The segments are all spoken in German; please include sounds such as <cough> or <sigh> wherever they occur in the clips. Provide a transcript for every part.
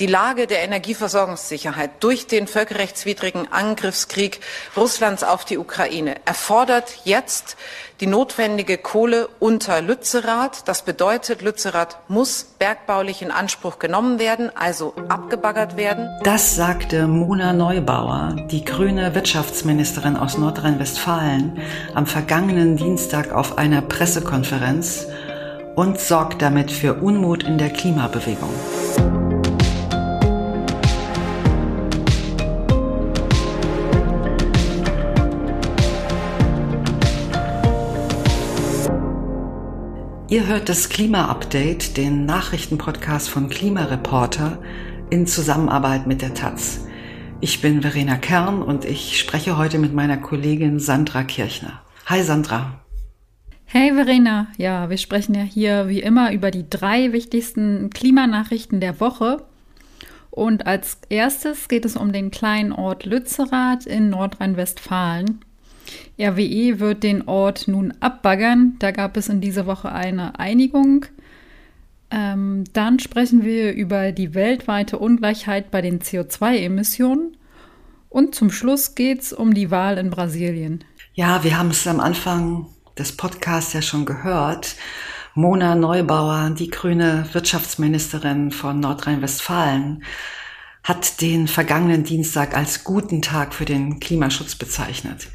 Die Lage der Energieversorgungssicherheit durch den völkerrechtswidrigen Angriffskrieg Russlands auf die Ukraine erfordert jetzt die notwendige Kohle unter Lützerath. Das bedeutet, Lützerath muss bergbaulich in Anspruch genommen werden, also abgebaggert werden. Das sagte Mona Neubauer, die grüne Wirtschaftsministerin aus Nordrhein-Westfalen, am vergangenen Dienstag auf einer Pressekonferenz und sorgt damit für Unmut in der Klimabewegung. Ihr hört das Klima-Update, den Nachrichtenpodcast von Klimareporter in Zusammenarbeit mit der Taz. Ich bin Verena Kern und ich spreche heute mit meiner Kollegin Sandra Kirchner. Hi Sandra. Hey Verena, ja, wir sprechen ja hier wie immer über die drei wichtigsten Klimanachrichten der Woche. Und als erstes geht es um den kleinen Ort Lützerath in Nordrhein-Westfalen. RWE wird den Ort nun abbaggern. Da gab es in dieser Woche eine Einigung. Ähm, dann sprechen wir über die weltweite Ungleichheit bei den CO2-Emissionen. Und zum Schluss geht es um die Wahl in Brasilien. Ja, wir haben es am Anfang des Podcasts ja schon gehört. Mona Neubauer, die grüne Wirtschaftsministerin von Nordrhein-Westfalen, hat den vergangenen Dienstag als guten Tag für den Klimaschutz bezeichnet.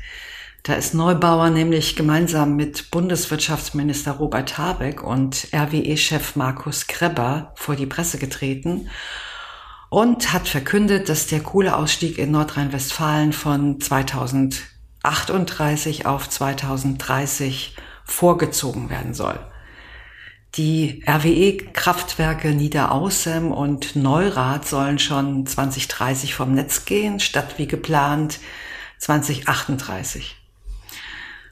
Da ist Neubauer nämlich gemeinsam mit Bundeswirtschaftsminister Robert Habeck und RWE-Chef Markus Krebber vor die Presse getreten und hat verkündet, dass der Kohleausstieg in Nordrhein-Westfalen von 2038 auf 2030 vorgezogen werden soll. Die RWE-Kraftwerke Niederaußem und Neurath sollen schon 2030 vom Netz gehen, statt wie geplant 2038.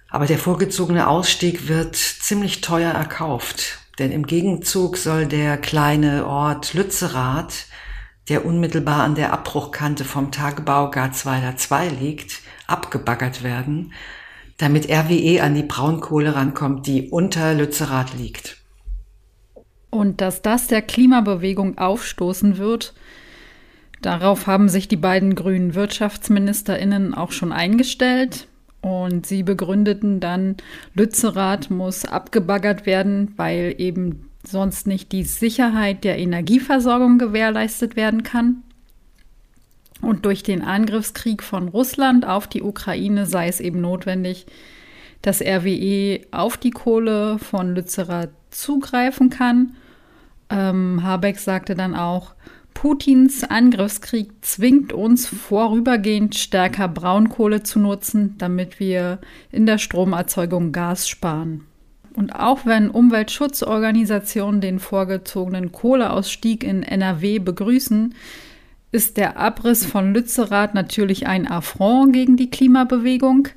Aber der vorgezogene Ausstieg wird ziemlich teuer erkauft, denn im Gegenzug soll der kleine Ort Lützerath, der unmittelbar an der Abbruchkante vom Tagebau Garzweiler 2 liegt, abgebaggert werden, damit RWE an die Braunkohle rankommt, die unter Lützerath liegt. Und dass das der Klimabewegung aufstoßen wird, darauf haben sich die beiden grünen Wirtschaftsministerinnen auch schon eingestellt. Und sie begründeten dann, Lützerath muss abgebaggert werden, weil eben sonst nicht die Sicherheit der Energieversorgung gewährleistet werden kann. Und durch den Angriffskrieg von Russland auf die Ukraine sei es eben notwendig, dass RWE auf die Kohle von Lützerath zugreifen kann. Ähm, Habeck sagte dann auch, Putins Angriffskrieg zwingt uns vorübergehend stärker Braunkohle zu nutzen, damit wir in der Stromerzeugung Gas sparen. Und auch wenn Umweltschutzorganisationen den vorgezogenen Kohleausstieg in NRW begrüßen, ist der Abriss von Lützerath natürlich ein Affront gegen die Klimabewegung.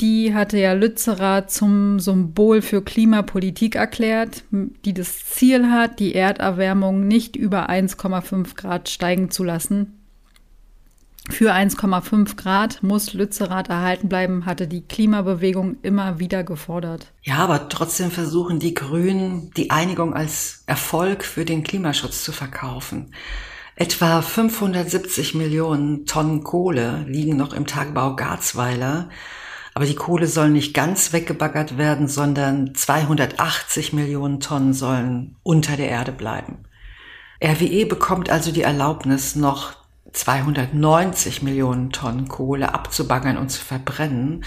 Die hatte ja Lützerath zum Symbol für Klimapolitik erklärt, die das Ziel hat, die Erderwärmung nicht über 1,5 Grad steigen zu lassen. Für 1,5 Grad muss Lützerath erhalten bleiben, hatte die Klimabewegung immer wieder gefordert. Ja, aber trotzdem versuchen die Grünen, die Einigung als Erfolg für den Klimaschutz zu verkaufen. Etwa 570 Millionen Tonnen Kohle liegen noch im Tagebau Garzweiler aber die Kohle soll nicht ganz weggebaggert werden, sondern 280 Millionen Tonnen sollen unter der Erde bleiben. RWE bekommt also die Erlaubnis, noch 290 Millionen Tonnen Kohle abzubaggern und zu verbrennen.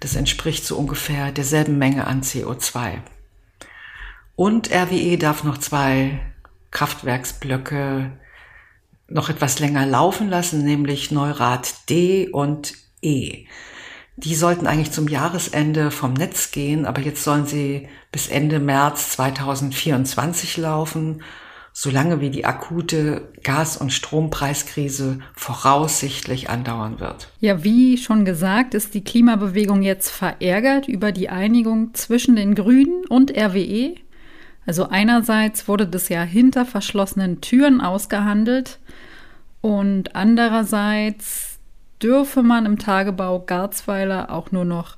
Das entspricht so ungefähr derselben Menge an CO2. Und RWE darf noch zwei Kraftwerksblöcke noch etwas länger laufen lassen, nämlich Neurath D und E. Die sollten eigentlich zum Jahresende vom Netz gehen, aber jetzt sollen sie bis Ende März 2024 laufen, solange wie die akute Gas- und Strompreiskrise voraussichtlich andauern wird. Ja, wie schon gesagt, ist die Klimabewegung jetzt verärgert über die Einigung zwischen den Grünen und RWE. Also einerseits wurde das ja hinter verschlossenen Türen ausgehandelt und andererseits dürfe man im Tagebau Garzweiler auch nur noch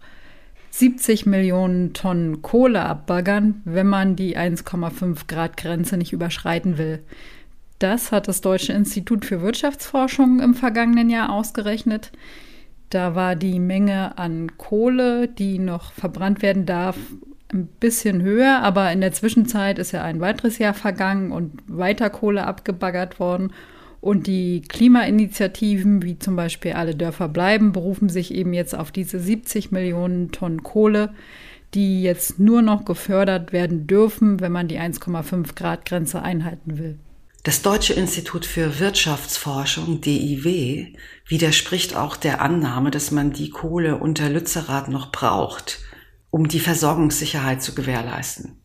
70 Millionen Tonnen Kohle abbaggern, wenn man die 1,5 Grad Grenze nicht überschreiten will. Das hat das Deutsche Institut für Wirtschaftsforschung im vergangenen Jahr ausgerechnet. Da war die Menge an Kohle, die noch verbrannt werden darf, ein bisschen höher, aber in der Zwischenzeit ist ja ein weiteres Jahr vergangen und weiter Kohle abgebaggert worden. Und die Klimainitiativen, wie zum Beispiel Alle Dörfer bleiben, berufen sich eben jetzt auf diese 70 Millionen Tonnen Kohle, die jetzt nur noch gefördert werden dürfen, wenn man die 1,5 Grad Grenze einhalten will. Das Deutsche Institut für Wirtschaftsforschung, DIW, widerspricht auch der Annahme, dass man die Kohle unter Lützerath noch braucht, um die Versorgungssicherheit zu gewährleisten.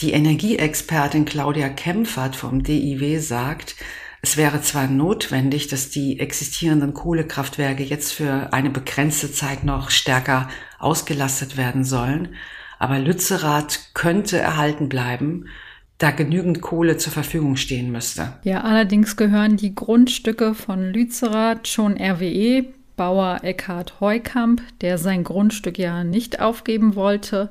Die Energieexpertin Claudia Kempfert vom DIW sagt, es wäre zwar notwendig, dass die existierenden Kohlekraftwerke jetzt für eine begrenzte Zeit noch stärker ausgelastet werden sollen, aber Lützerath könnte erhalten bleiben, da genügend Kohle zur Verfügung stehen müsste. Ja, allerdings gehören die Grundstücke von Lützerath schon RWE, Bauer Eckhard Heukamp, der sein Grundstück ja nicht aufgeben wollte,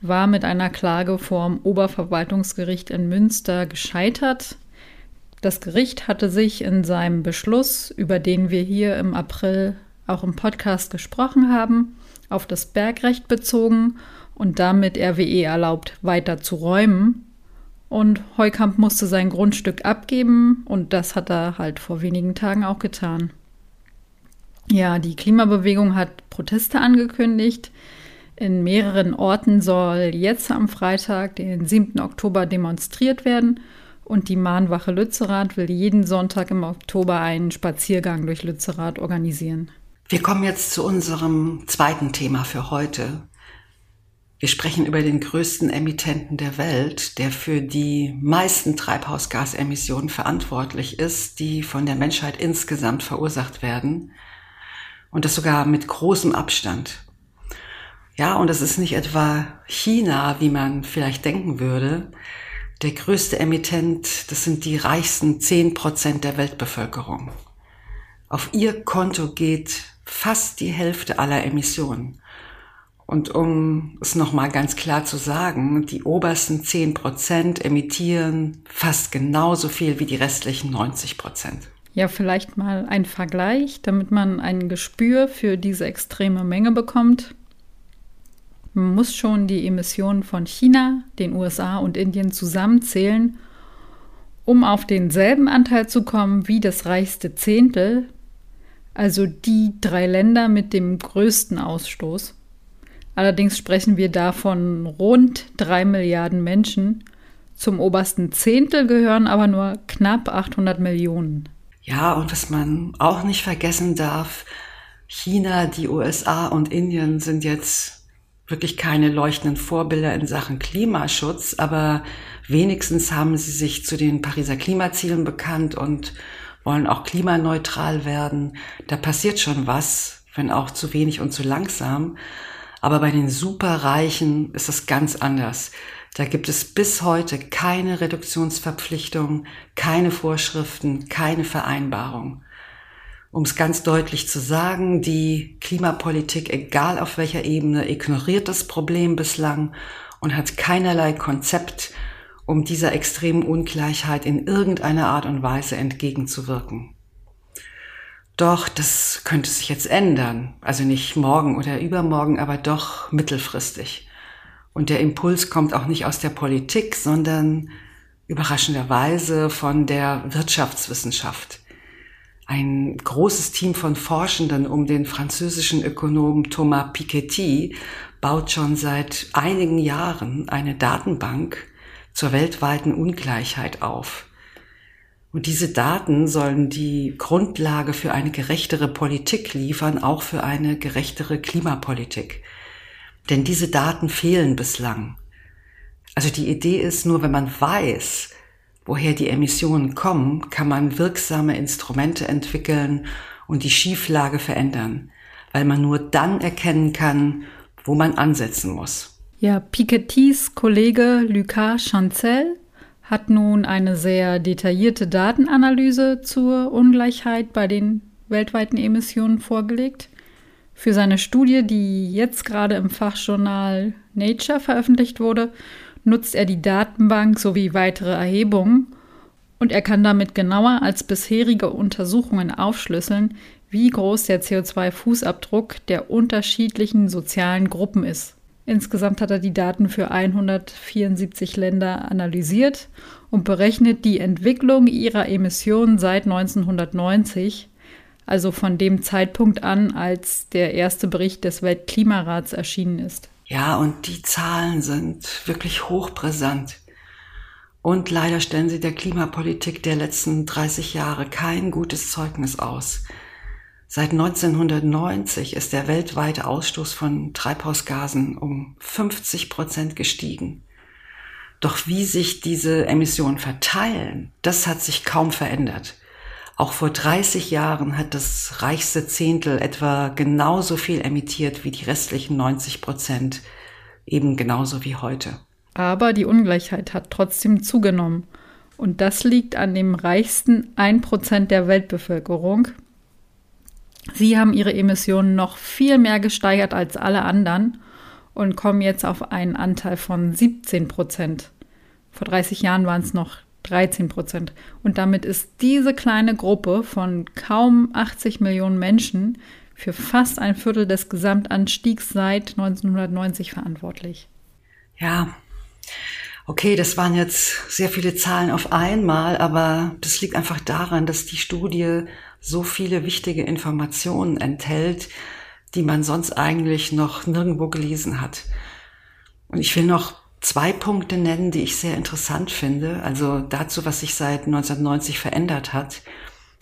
war mit einer Klage vorm Oberverwaltungsgericht in Münster gescheitert. Das Gericht hatte sich in seinem Beschluss, über den wir hier im April auch im Podcast gesprochen haben, auf das Bergrecht bezogen und damit RWE erlaubt, weiter zu räumen. Und Heukamp musste sein Grundstück abgeben und das hat er halt vor wenigen Tagen auch getan. Ja, die Klimabewegung hat Proteste angekündigt. In mehreren Orten soll jetzt am Freitag, den 7. Oktober, demonstriert werden und die Mahnwache Lützerath will jeden Sonntag im Oktober einen Spaziergang durch Lützerath organisieren. Wir kommen jetzt zu unserem zweiten Thema für heute. Wir sprechen über den größten Emittenten der Welt, der für die meisten Treibhausgasemissionen verantwortlich ist, die von der Menschheit insgesamt verursacht werden. Und das sogar mit großem Abstand. Ja, und das ist nicht etwa China, wie man vielleicht denken würde, der größte Emittent, das sind die reichsten zehn Prozent der Weltbevölkerung. Auf ihr Konto geht fast die Hälfte aller Emissionen. Und um es nochmal ganz klar zu sagen, die obersten zehn Prozent emittieren fast genauso viel wie die restlichen 90 Prozent. Ja, vielleicht mal ein Vergleich, damit man ein Gespür für diese extreme Menge bekommt. Muss schon die Emissionen von China, den USA und Indien zusammenzählen, um auf denselben Anteil zu kommen wie das reichste Zehntel, also die drei Länder mit dem größten Ausstoß. Allerdings sprechen wir da von rund drei Milliarden Menschen. Zum obersten Zehntel gehören aber nur knapp 800 Millionen. Ja, und was man auch nicht vergessen darf, China, die USA und Indien sind jetzt wirklich keine leuchtenden Vorbilder in Sachen Klimaschutz, aber wenigstens haben sie sich zu den Pariser Klimazielen bekannt und wollen auch klimaneutral werden. Da passiert schon was, wenn auch zu wenig und zu langsam. Aber bei den Superreichen ist es ganz anders. Da gibt es bis heute keine Reduktionsverpflichtung, keine Vorschriften, keine Vereinbarung. Um es ganz deutlich zu sagen, die Klimapolitik, egal auf welcher Ebene, ignoriert das Problem bislang und hat keinerlei Konzept, um dieser extremen Ungleichheit in irgendeiner Art und Weise entgegenzuwirken. Doch das könnte sich jetzt ändern, also nicht morgen oder übermorgen, aber doch mittelfristig. Und der Impuls kommt auch nicht aus der Politik, sondern überraschenderweise von der Wirtschaftswissenschaft ein großes Team von Forschenden um den französischen Ökonomen Thomas Piketty baut schon seit einigen Jahren eine Datenbank zur weltweiten Ungleichheit auf. Und diese Daten sollen die Grundlage für eine gerechtere Politik liefern, auch für eine gerechtere Klimapolitik. Denn diese Daten fehlen bislang. Also die Idee ist nur, wenn man weiß, woher die Emissionen kommen, kann man wirksame Instrumente entwickeln und die Schieflage verändern, weil man nur dann erkennen kann, wo man ansetzen muss. Ja, Pikettys Kollege Lucas Chancel hat nun eine sehr detaillierte Datenanalyse zur Ungleichheit bei den weltweiten Emissionen vorgelegt. Für seine Studie, die jetzt gerade im Fachjournal Nature veröffentlicht wurde, nutzt er die Datenbank sowie weitere Erhebungen, Und er kann damit genauer als bisherige Untersuchungen aufschlüsseln, wie groß der CO2-Fußabdruck der unterschiedlichen sozialen Gruppen ist. Insgesamt hat er die Daten für 174 Länder analysiert und berechnet die Entwicklung ihrer Emissionen seit 1990, also von dem Zeitpunkt an, als der erste Bericht des Weltklimarats erschienen ist. Ja, und die Zahlen sind wirklich hochbrisant. Und leider stellen sie der Klimapolitik der letzten 30 Jahre kein gutes Zeugnis aus. Seit 1990 ist der weltweite Ausstoß von Treibhausgasen um 50 Prozent gestiegen. Doch wie sich diese Emissionen verteilen, das hat sich kaum verändert. Auch vor 30 Jahren hat das reichste Zehntel etwa genauso viel emittiert wie die restlichen 90 Prozent, eben genauso wie heute. Aber die Ungleichheit hat trotzdem zugenommen. Und das liegt an dem reichsten 1% der Weltbevölkerung. Sie haben ihre Emissionen noch viel mehr gesteigert als alle anderen und kommen jetzt auf einen Anteil von 17 Prozent. Vor 30 Jahren waren es noch 13 Prozent. Und damit ist diese kleine Gruppe von kaum 80 Millionen Menschen für fast ein Viertel des Gesamtanstiegs seit 1990 verantwortlich. Ja, okay, das waren jetzt sehr viele Zahlen auf einmal, aber das liegt einfach daran, dass die Studie so viele wichtige Informationen enthält, die man sonst eigentlich noch nirgendwo gelesen hat. Und ich will noch zwei Punkte nennen, die ich sehr interessant finde, also dazu, was sich seit 1990 verändert hat.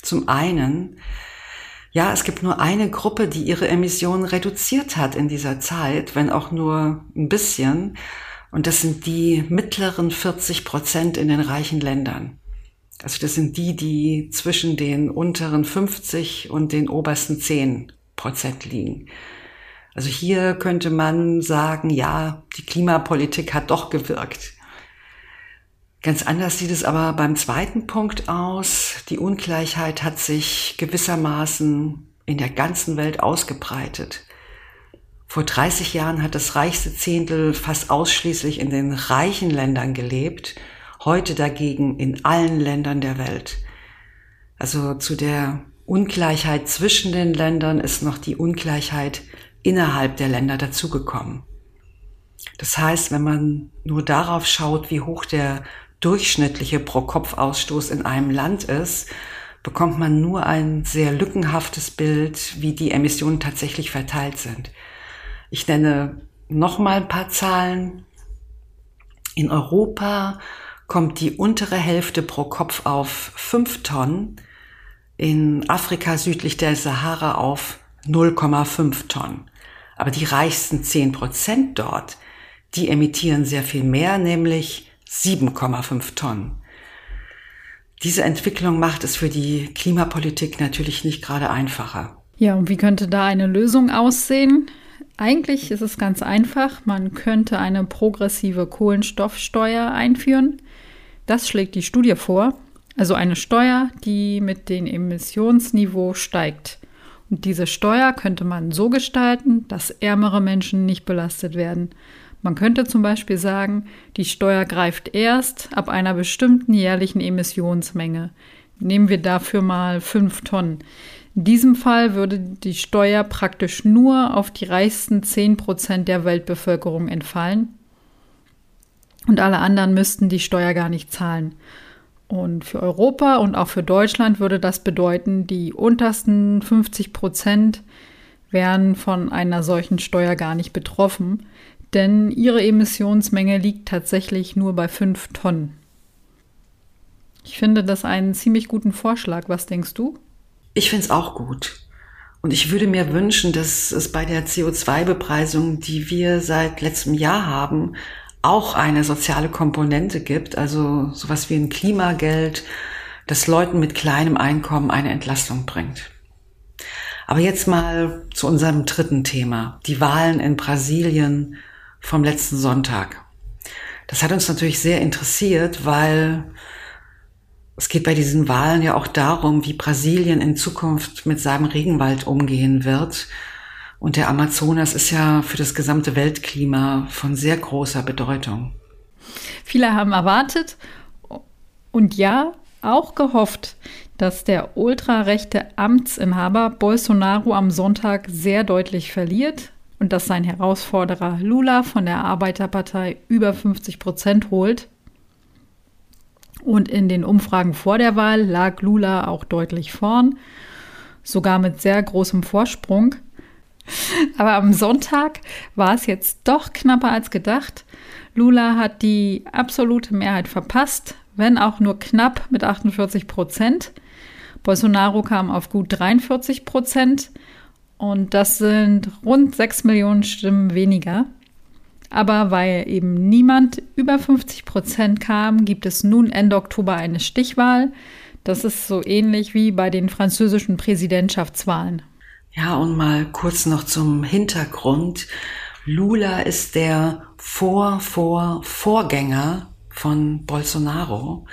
Zum einen, ja, es gibt nur eine Gruppe, die ihre Emissionen reduziert hat in dieser Zeit, wenn auch nur ein bisschen. Und das sind die mittleren 40 Prozent in den reichen Ländern. Also das sind die, die zwischen den unteren 50 und den obersten 10 Prozent liegen. Also hier könnte man sagen, ja, die Klimapolitik hat doch gewirkt. Ganz anders sieht es aber beim zweiten Punkt aus. Die Ungleichheit hat sich gewissermaßen in der ganzen Welt ausgebreitet. Vor 30 Jahren hat das reichste Zehntel fast ausschließlich in den reichen Ländern gelebt, heute dagegen in allen Ländern der Welt. Also zu der Ungleichheit zwischen den Ländern ist noch die Ungleichheit innerhalb der Länder dazugekommen. Das heißt, wenn man nur darauf schaut, wie hoch der durchschnittliche Pro-Kopf-Ausstoß in einem Land ist, bekommt man nur ein sehr lückenhaftes Bild, wie die Emissionen tatsächlich verteilt sind. Ich nenne noch mal ein paar Zahlen. In Europa kommt die untere Hälfte pro Kopf auf 5 Tonnen, in Afrika südlich der Sahara auf 0,5 Tonnen. Aber die reichsten 10 Prozent dort, die emittieren sehr viel mehr, nämlich 7,5 Tonnen. Diese Entwicklung macht es für die Klimapolitik natürlich nicht gerade einfacher. Ja, und wie könnte da eine Lösung aussehen? Eigentlich ist es ganz einfach. Man könnte eine progressive Kohlenstoffsteuer einführen. Das schlägt die Studie vor. Also eine Steuer, die mit dem Emissionsniveau steigt. Und diese Steuer könnte man so gestalten, dass ärmere Menschen nicht belastet werden. Man könnte zum Beispiel sagen, die Steuer greift erst ab einer bestimmten jährlichen Emissionsmenge. Nehmen wir dafür mal 5 Tonnen. In diesem Fall würde die Steuer praktisch nur auf die reichsten 10 Prozent der Weltbevölkerung entfallen und alle anderen müssten die Steuer gar nicht zahlen. Und für Europa und auch für Deutschland würde das bedeuten, die untersten 50 Prozent wären von einer solchen Steuer gar nicht betroffen, denn ihre Emissionsmenge liegt tatsächlich nur bei 5 Tonnen. Ich finde das einen ziemlich guten Vorschlag. Was denkst du? Ich finde es auch gut. Und ich würde mir wünschen, dass es bei der CO2-Bepreisung, die wir seit letztem Jahr haben, auch eine soziale Komponente gibt, also sowas wie ein Klimageld, das Leuten mit kleinem Einkommen eine Entlastung bringt. Aber jetzt mal zu unserem dritten Thema, die Wahlen in Brasilien vom letzten Sonntag. Das hat uns natürlich sehr interessiert, weil es geht bei diesen Wahlen ja auch darum, wie Brasilien in Zukunft mit seinem Regenwald umgehen wird. Und der Amazonas ist ja für das gesamte Weltklima von sehr großer Bedeutung. Viele haben erwartet, und ja, auch gehofft, dass der ultrarechte Amtsinhaber Bolsonaro am Sonntag sehr deutlich verliert und dass sein Herausforderer Lula von der Arbeiterpartei über 50 Prozent holt. Und in den Umfragen vor der Wahl lag Lula auch deutlich vorn, sogar mit sehr großem Vorsprung. <laughs> Aber am Sonntag war es jetzt doch knapper als gedacht. Lula hat die absolute Mehrheit verpasst, wenn auch nur knapp mit 48 Prozent. Bolsonaro kam auf gut 43 Prozent und das sind rund 6 Millionen Stimmen weniger. Aber weil eben niemand über 50 Prozent kam, gibt es nun Ende Oktober eine Stichwahl. Das ist so ähnlich wie bei den französischen Präsidentschaftswahlen. Ja, und mal kurz noch zum Hintergrund. Lula ist der Vor-Vor-Vorgänger von Bolsonaro.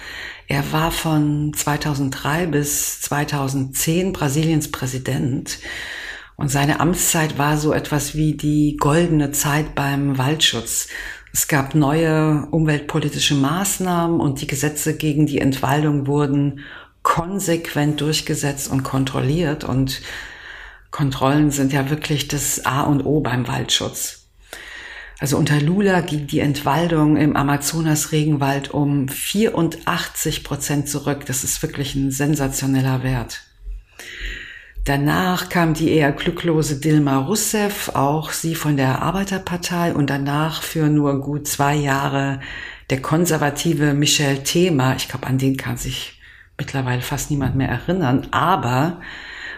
Er war von 2003 bis 2010 Brasiliens Präsident. Und seine Amtszeit war so etwas wie die goldene Zeit beim Waldschutz. Es gab neue umweltpolitische Maßnahmen und die Gesetze gegen die Entwaldung wurden konsequent durchgesetzt und kontrolliert. Und Kontrollen sind ja wirklich das A und O beim Waldschutz. Also unter Lula ging die Entwaldung im Amazonas-Regenwald um 84 Prozent zurück. Das ist wirklich ein sensationeller Wert. Danach kam die eher glücklose Dilma Rousseff, auch sie von der Arbeiterpartei und danach für nur gut zwei Jahre der konservative Michel Thema. Ich glaube, an den kann sich mittlerweile fast niemand mehr erinnern, aber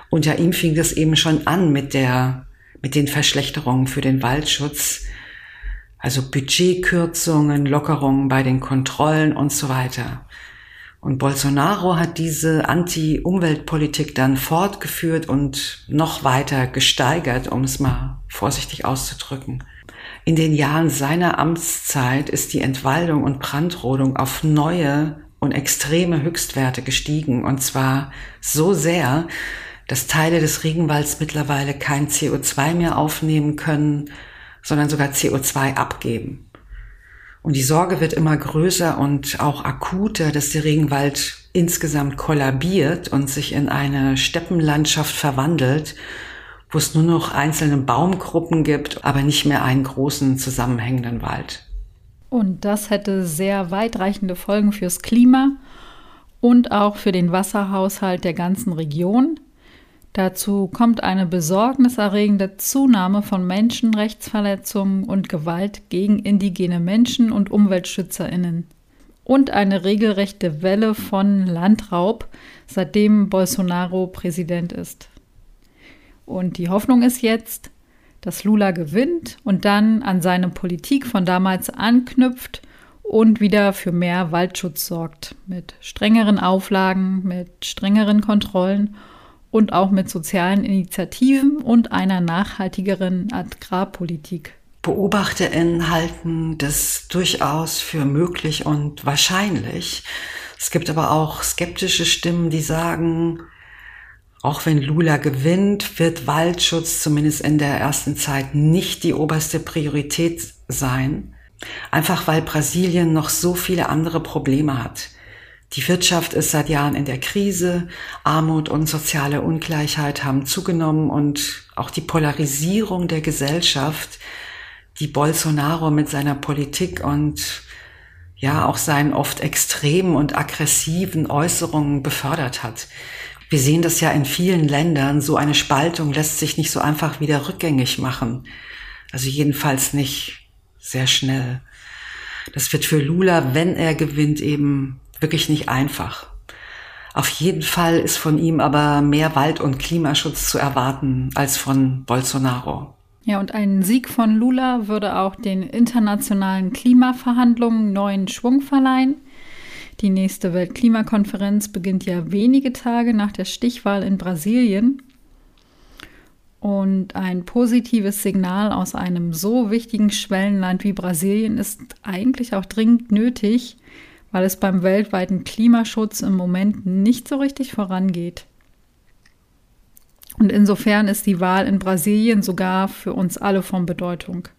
unter ihm fing das eben schon an mit der, mit den Verschlechterungen für den Waldschutz also Budgetkürzungen, Lockerungen bei den Kontrollen und so weiter. Und Bolsonaro hat diese Anti-Umweltpolitik dann fortgeführt und noch weiter gesteigert, um es mal vorsichtig auszudrücken. In den Jahren seiner Amtszeit ist die Entwaldung und Brandrodung auf neue und extreme Höchstwerte gestiegen. Und zwar so sehr, dass Teile des Regenwalds mittlerweile kein CO2 mehr aufnehmen können sondern sogar CO2 abgeben. Und die Sorge wird immer größer und auch akuter, dass der Regenwald insgesamt kollabiert und sich in eine Steppenlandschaft verwandelt, wo es nur noch einzelne Baumgruppen gibt, aber nicht mehr einen großen zusammenhängenden Wald. Und das hätte sehr weitreichende Folgen fürs Klima und auch für den Wasserhaushalt der ganzen Region. Dazu kommt eine besorgniserregende Zunahme von Menschenrechtsverletzungen und Gewalt gegen indigene Menschen und Umweltschützerinnen. Und eine regelrechte Welle von Landraub, seitdem Bolsonaro Präsident ist. Und die Hoffnung ist jetzt, dass Lula gewinnt und dann an seine Politik von damals anknüpft und wieder für mehr Waldschutz sorgt. Mit strengeren Auflagen, mit strengeren Kontrollen und auch mit sozialen Initiativen und einer nachhaltigeren Agrarpolitik. BeobachterInnen halten das durchaus für möglich und wahrscheinlich. Es gibt aber auch skeptische Stimmen, die sagen, auch wenn Lula gewinnt, wird Waldschutz zumindest in der ersten Zeit nicht die oberste Priorität sein. Einfach weil Brasilien noch so viele andere Probleme hat. Die Wirtschaft ist seit Jahren in der Krise, Armut und soziale Ungleichheit haben zugenommen und auch die Polarisierung der Gesellschaft, die Bolsonaro mit seiner Politik und ja auch seinen oft extremen und aggressiven Äußerungen befördert hat. Wir sehen das ja in vielen Ländern, so eine Spaltung lässt sich nicht so einfach wieder rückgängig machen. Also jedenfalls nicht sehr schnell. Das wird für Lula, wenn er gewinnt, eben wirklich nicht einfach. Auf jeden Fall ist von ihm aber mehr Wald- und Klimaschutz zu erwarten als von Bolsonaro. Ja, und ein Sieg von Lula würde auch den internationalen Klimaverhandlungen neuen Schwung verleihen. Die nächste Weltklimakonferenz beginnt ja wenige Tage nach der Stichwahl in Brasilien. Und ein positives Signal aus einem so wichtigen Schwellenland wie Brasilien ist eigentlich auch dringend nötig, weil es beim weltweiten Klimaschutz im Moment nicht so richtig vorangeht. Und insofern ist die Wahl in Brasilien sogar für uns alle von Bedeutung.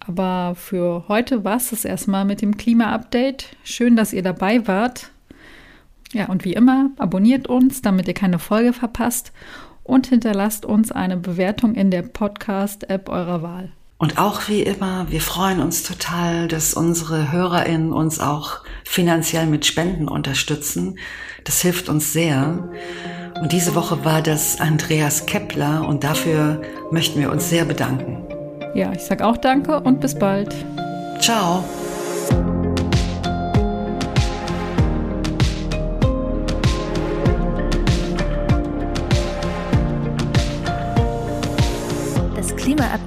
Aber für heute war es das erstmal mit dem Klima-Update. Schön, dass ihr dabei wart. Ja, und wie immer, abonniert uns, damit ihr keine Folge verpasst und hinterlasst uns eine Bewertung in der Podcast-App eurer Wahl. Und auch wie immer, wir freuen uns total, dass unsere HörerInnen uns auch finanziell mit Spenden unterstützen. Das hilft uns sehr. Und diese Woche war das Andreas Kepler und dafür möchten wir uns sehr bedanken. Ja, ich sag auch danke und bis bald. Ciao.